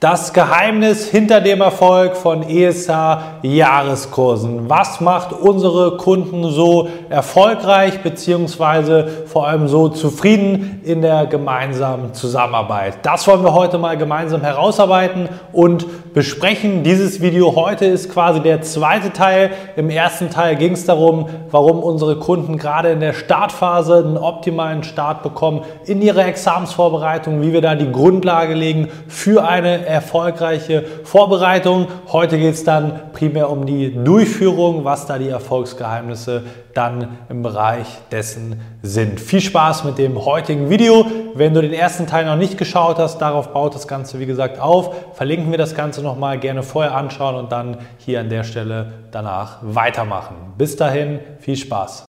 Das Geheimnis hinter dem Erfolg von ESH Jahreskursen. Was macht unsere Kunden so erfolgreich beziehungsweise vor allem so zufrieden in der gemeinsamen Zusammenarbeit? Das wollen wir heute mal gemeinsam herausarbeiten und besprechen. Dieses Video heute ist quasi der zweite Teil. Im ersten Teil ging es darum, warum unsere Kunden gerade in der Startphase einen optimalen Start bekommen in ihrer Examensvorbereitung, wie wir da die Grundlage legen für eine erfolgreiche Vorbereitung. Heute geht es dann primär um die Durchführung, was da die Erfolgsgeheimnisse dann im Bereich dessen sind. Viel Spaß mit dem heutigen Video. Wenn du den ersten Teil noch nicht geschaut hast, darauf baut das Ganze wie gesagt auf. Verlinken wir das Ganze nochmal gerne vorher anschauen und dann hier an der Stelle danach weitermachen. Bis dahin, viel Spaß.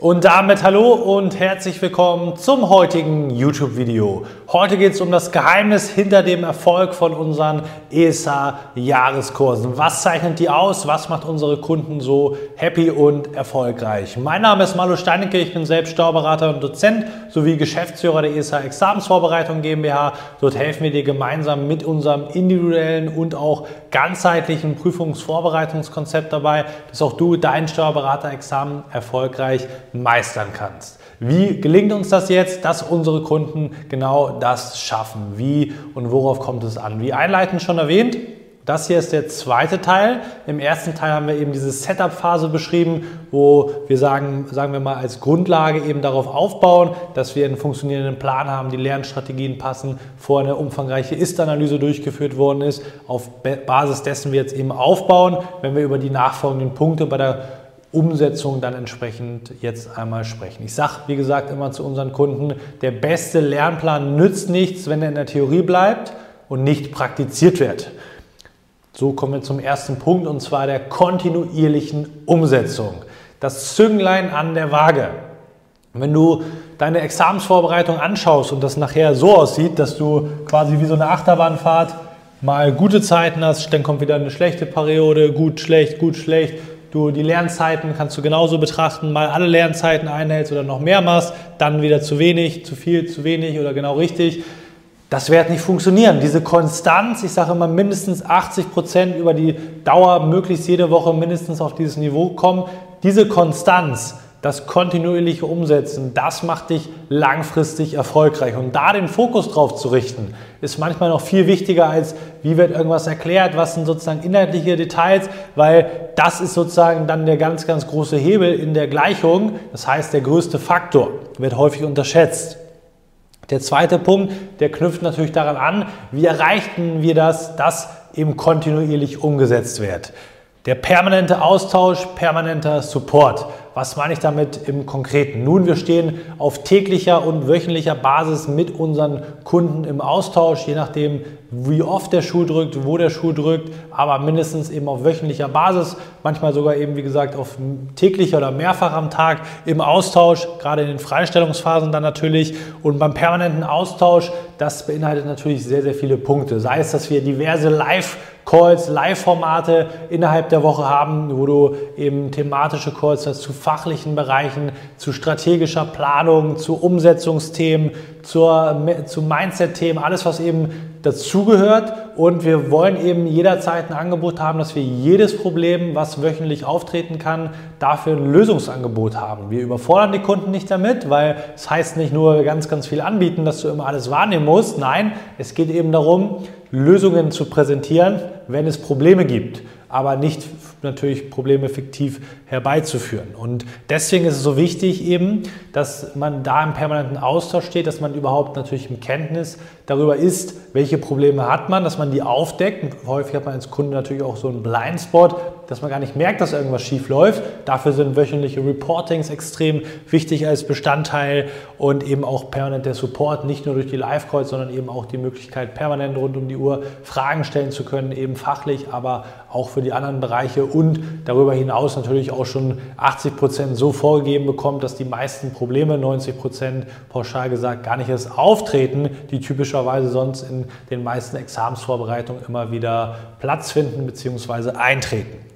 Und damit hallo und herzlich willkommen zum heutigen YouTube-Video. Heute geht es um das Geheimnis hinter dem Erfolg von unseren ESA-Jahreskursen. Was zeichnet die aus? Was macht unsere Kunden so happy und erfolgreich? Mein Name ist Malu Steinecke, ich bin selbst Steuerberater und Dozent sowie Geschäftsführer der ESA Examensvorbereitung GmbH. Dort helfen wir dir gemeinsam mit unserem individuellen und auch ganzheitlichen Prüfungsvorbereitungskonzept dabei, dass auch du dein Steuerberaterexamen erfolgreich meistern kannst. Wie gelingt uns das jetzt, dass unsere Kunden genau das schaffen? Wie und worauf kommt es an? Wie einleitend schon erwähnt, das hier ist der zweite Teil. Im ersten Teil haben wir eben diese Setup-Phase beschrieben, wo wir sagen, sagen wir mal als Grundlage eben darauf aufbauen, dass wir einen funktionierenden Plan haben, die Lernstrategien passen, vor eine umfangreiche Ist-Analyse durchgeführt worden ist, auf Basis dessen wir jetzt eben aufbauen, wenn wir über die nachfolgenden Punkte bei der Umsetzung dann entsprechend jetzt einmal sprechen. Ich sage, wie gesagt, immer zu unseren Kunden, der beste Lernplan nützt nichts, wenn er in der Theorie bleibt und nicht praktiziert wird. So kommen wir zum ersten Punkt und zwar der kontinuierlichen Umsetzung. Das Zünglein an der Waage. Wenn du deine Examensvorbereitung anschaust und das nachher so aussieht, dass du quasi wie so eine Achterbahnfahrt mal gute Zeiten hast, dann kommt wieder eine schlechte Periode, gut, schlecht, gut, schlecht, du die Lernzeiten kannst du genauso betrachten, mal alle Lernzeiten einhältst oder noch mehr machst, dann wieder zu wenig, zu viel, zu wenig oder genau richtig. Das wird nicht funktionieren. Diese Konstanz, ich sage immer mindestens 80 Prozent über die Dauer, möglichst jede Woche mindestens auf dieses Niveau kommen. Diese Konstanz, das kontinuierliche Umsetzen, das macht dich langfristig erfolgreich. Und da den Fokus drauf zu richten, ist manchmal noch viel wichtiger als, wie wird irgendwas erklärt, was sind sozusagen inhaltliche Details, weil das ist sozusagen dann der ganz, ganz große Hebel in der Gleichung. Das heißt, der größte Faktor wird häufig unterschätzt. Der zweite Punkt, der knüpft natürlich daran an, wie erreichten wir das, dass eben kontinuierlich umgesetzt wird. Der permanente Austausch, permanenter Support. Was meine ich damit im Konkreten? Nun, wir stehen auf täglicher und wöchentlicher Basis mit unseren Kunden im Austausch, je nachdem, wie oft der Schuh drückt, wo der Schuh drückt, aber mindestens eben auf wöchentlicher Basis, manchmal sogar eben, wie gesagt, auf täglicher oder mehrfach am Tag im Austausch, gerade in den Freistellungsphasen dann natürlich. Und beim permanenten Austausch, das beinhaltet natürlich sehr, sehr viele Punkte. Sei es, dass wir diverse Live- Calls, Live-Formate innerhalb der Woche haben, wo du eben thematische Calls hast zu fachlichen Bereichen, zu strategischer Planung, zu Umsetzungsthemen, zur, zu Mindset-Themen, alles, was eben dazugehört. Und wir wollen eben jederzeit ein Angebot haben, dass wir jedes Problem, was wöchentlich auftreten kann, dafür ein Lösungsangebot haben. Wir überfordern die Kunden nicht damit, weil es heißt nicht nur ganz, ganz viel anbieten, dass du immer alles wahrnehmen musst. Nein, es geht eben darum, Lösungen zu präsentieren, wenn es Probleme gibt, aber nicht natürlich Probleme fiktiv herbeizuführen. Und deswegen ist es so wichtig eben, dass man da im permanenten Austausch steht, dass man überhaupt natürlich im Kenntnis darüber ist, welche Probleme hat man, dass man die aufdeckt. häufig hat man als Kunde natürlich auch so einen Blindspot, dass man gar nicht merkt, dass irgendwas schief läuft. Dafür sind wöchentliche Reportings extrem wichtig als Bestandteil und eben auch permanent der Support, nicht nur durch die Live-Calls, sondern eben auch die Möglichkeit, permanent rund um die Uhr Fragen stellen zu können, eben fachlich, aber auch für die anderen Bereiche und darüber hinaus natürlich auch schon 80 Prozent so vorgegeben bekommt, dass die meisten Probleme, 90 Prozent pauschal gesagt, gar nicht erst auftreten, die typischerweise sonst in den meisten Examensvorbereitungen immer wieder Platz finden bzw. eintreten.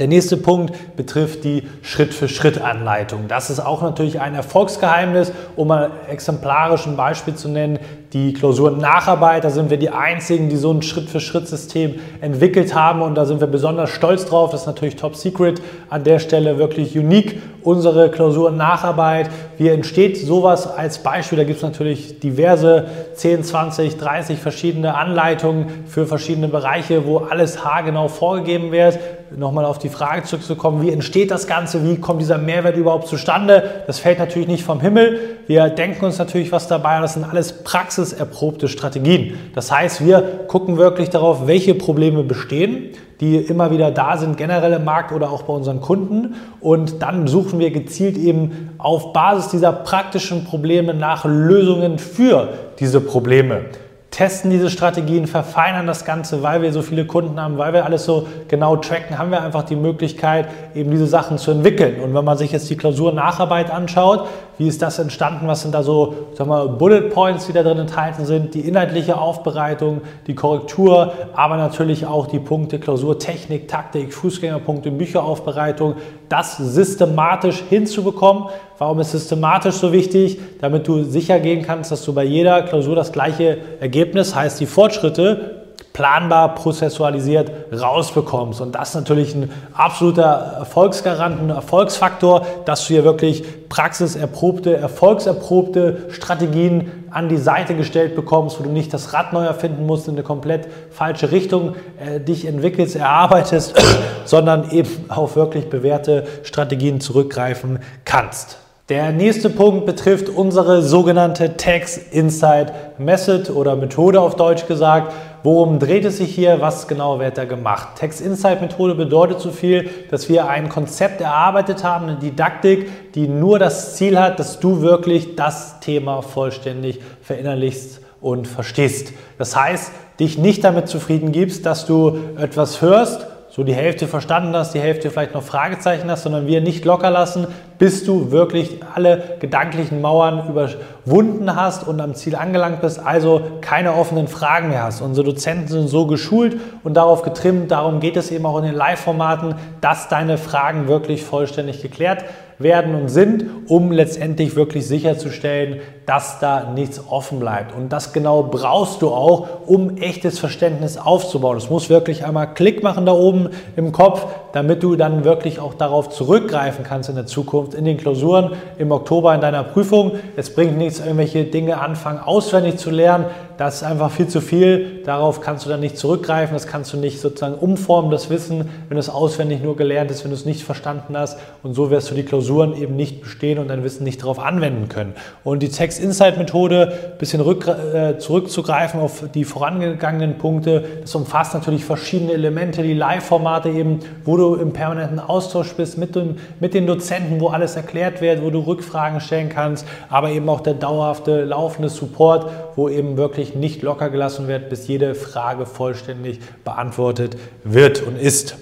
Der nächste Punkt betrifft die Schritt-für-Schritt-Anleitung. Das ist auch natürlich ein Erfolgsgeheimnis, um mal exemplarisch ein Beispiel zu nennen. Die Klausuren-Nacharbeit, da sind wir die Einzigen, die so ein Schritt-für-Schritt-System entwickelt haben und da sind wir besonders stolz drauf. Das ist natürlich top secret an der Stelle, wirklich unique, unsere Klausuren-Nacharbeit. Wie entsteht sowas als Beispiel? Da gibt es natürlich diverse 10, 20, 30 verschiedene Anleitungen für verschiedene Bereiche, wo alles haargenau vorgegeben wird nochmal auf die Frage zurückzukommen, wie entsteht das Ganze, wie kommt dieser Mehrwert überhaupt zustande? Das fällt natürlich nicht vom Himmel. Wir denken uns natürlich was dabei, das sind alles praxiserprobte Strategien. Das heißt, wir gucken wirklich darauf, welche Probleme bestehen, die immer wieder da sind, generell im Markt oder auch bei unseren Kunden. Und dann suchen wir gezielt eben auf Basis dieser praktischen Probleme nach Lösungen für diese Probleme testen diese Strategien, verfeinern das Ganze, weil wir so viele Kunden haben, weil wir alles so genau tracken, haben wir einfach die Möglichkeit, eben diese Sachen zu entwickeln. Und wenn man sich jetzt die Klausur-Nacharbeit anschaut, wie ist das entstanden, was sind da so sag mal, Bullet Points, die da drin enthalten sind, die inhaltliche Aufbereitung, die Korrektur, aber natürlich auch die Punkte Klausur, Technik, Taktik, Fußgängerpunkte, Bücheraufbereitung, das systematisch hinzubekommen. Warum ist systematisch so wichtig? Damit du sicher gehen kannst, dass du bei jeder Klausur das gleiche Ergebnis, heißt die Fortschritte, planbar, prozessualisiert rausbekommst. Und das ist natürlich ein absoluter Erfolgsgarant, ein Erfolgsfaktor, dass du hier wirklich praxiserprobte, erfolgserprobte Strategien an die Seite gestellt bekommst, wo du nicht das Rad neu erfinden musst, in eine komplett falsche Richtung äh, dich entwickelst, erarbeitest, sondern eben auf wirklich bewährte Strategien zurückgreifen kannst. Der nächste Punkt betrifft unsere sogenannte Tax Insight Method oder Methode auf Deutsch gesagt. Worum dreht es sich hier? Was genau wird da gemacht? Text Insight Methode bedeutet so viel, dass wir ein Konzept erarbeitet haben, eine Didaktik, die nur das Ziel hat, dass du wirklich das Thema vollständig verinnerlichst und verstehst. Das heißt, dich nicht damit zufrieden gibst, dass du etwas hörst, so die Hälfte verstanden hast, die Hälfte vielleicht noch Fragezeichen hast, sondern wir nicht locker lassen, bis du wirklich alle gedanklichen Mauern überwunden hast und am Ziel angelangt bist, also keine offenen Fragen mehr hast. Unsere Dozenten sind so geschult und darauf getrimmt, darum geht es eben auch in den Live-Formaten, dass deine Fragen wirklich vollständig geklärt werden und sind, um letztendlich wirklich sicherzustellen, dass da nichts offen bleibt. Und das genau brauchst du auch, um echtes Verständnis aufzubauen. Es muss wirklich einmal Klick machen da oben im Kopf, damit du dann wirklich auch darauf zurückgreifen kannst in der Zukunft, in den Klausuren, im Oktober in deiner Prüfung. Es bringt nichts, irgendwelche Dinge anfangen auswendig zu lernen. Das ist einfach viel zu viel. Darauf kannst du dann nicht zurückgreifen. Das kannst du nicht sozusagen umformen, das Wissen, wenn es auswendig nur gelernt ist, wenn du es nicht verstanden hast. Und so wirst du die Klausuren eben nicht bestehen und dein Wissen nicht darauf anwenden können. Und die Text Insight Methode, ein bisschen rück, äh, zurückzugreifen auf die vorangegangenen Punkte, das umfasst natürlich verschiedene Elemente, die Live-Formate eben, wo du im permanenten Austausch bist mit, dem, mit den Dozenten, wo alles erklärt wird, wo du Rückfragen stellen kannst, aber eben auch der dauerhafte laufende Support, wo eben wirklich nicht locker gelassen wird, bis jede Frage vollständig beantwortet wird und ist.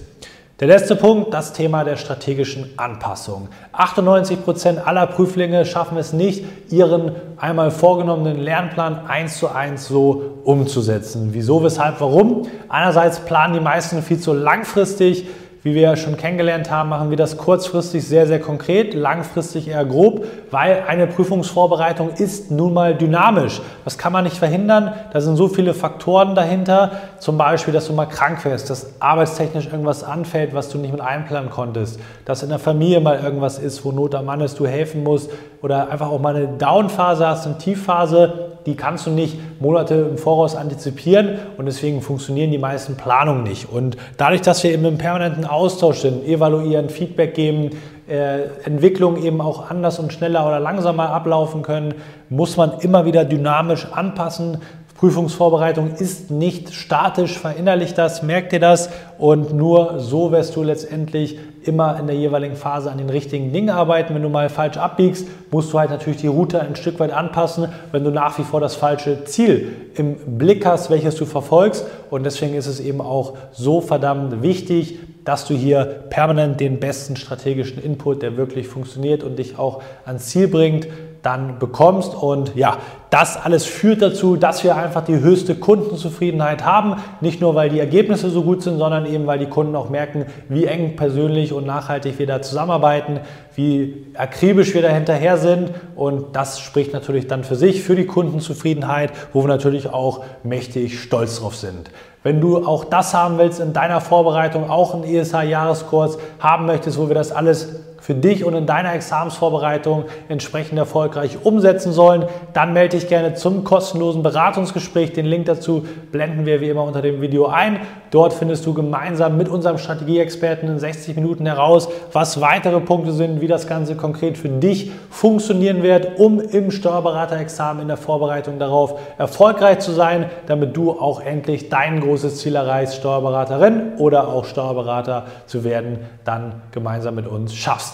Der letzte Punkt, das Thema der strategischen Anpassung. 98 Prozent aller Prüflinge schaffen es nicht, ihren einmal vorgenommenen Lernplan eins zu eins so umzusetzen. Wieso, weshalb, warum? Einerseits planen die meisten viel zu langfristig, wie wir schon kennengelernt haben, machen wir das kurzfristig sehr, sehr konkret, langfristig eher grob, weil eine Prüfungsvorbereitung ist nun mal dynamisch. Das kann man nicht verhindern. Da sind so viele Faktoren dahinter. Zum Beispiel, dass du mal krank wirst, dass arbeitstechnisch irgendwas anfällt, was du nicht mit einplanen konntest, dass in der Familie mal irgendwas ist, wo Not am Mann ist, du helfen musst oder einfach auch mal eine Downphase hast, eine Tiefphase die kannst du nicht Monate im Voraus antizipieren und deswegen funktionieren die meisten Planungen nicht. Und dadurch, dass wir eben im permanenten Austausch sind, evaluieren, Feedback geben, äh, Entwicklungen eben auch anders und schneller oder langsamer ablaufen können, muss man immer wieder dynamisch anpassen. Prüfungsvorbereitung ist nicht statisch, verinnerlich das, merkt dir das und nur so wirst du letztendlich immer in der jeweiligen Phase an den richtigen Dingen arbeiten. Wenn du mal falsch abbiegst, musst du halt natürlich die Route ein Stück weit anpassen, wenn du nach wie vor das falsche Ziel im Blick hast, welches du verfolgst. Und deswegen ist es eben auch so verdammt wichtig, dass du hier permanent den besten strategischen Input, der wirklich funktioniert und dich auch ans Ziel bringt, dann bekommst. Und ja, das alles führt dazu, dass wir einfach die höchste Kundenzufriedenheit haben. Nicht nur, weil die Ergebnisse so gut sind, sondern eben, weil die Kunden auch merken, wie eng persönlich und nachhaltig wir da zusammenarbeiten, wie akribisch wir da hinterher sind. Und das spricht natürlich dann für sich, für die Kundenzufriedenheit, wo wir natürlich auch mächtig stolz drauf sind. Wenn du auch das haben willst in deiner Vorbereitung, auch einen ESH-Jahreskurs haben möchtest, wo wir das alles für dich und in deiner Examensvorbereitung entsprechend erfolgreich umsetzen sollen, dann melde dich gerne zum kostenlosen Beratungsgespräch. Den Link dazu blenden wir wie immer unter dem Video ein. Dort findest du gemeinsam mit unserem Strategieexperten in 60 Minuten heraus, was weitere Punkte sind, wie das Ganze konkret für dich funktionieren wird, um im Steuerberaterexamen in der Vorbereitung darauf erfolgreich zu sein, damit du auch endlich dein großes Ziel erreichst, Steuerberaterin oder auch Steuerberater zu werden, dann gemeinsam mit uns schaffst.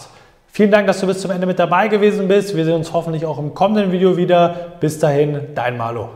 Vielen Dank, dass du bis zum Ende mit dabei gewesen bist. Wir sehen uns hoffentlich auch im kommenden Video wieder. Bis dahin, dein Malo.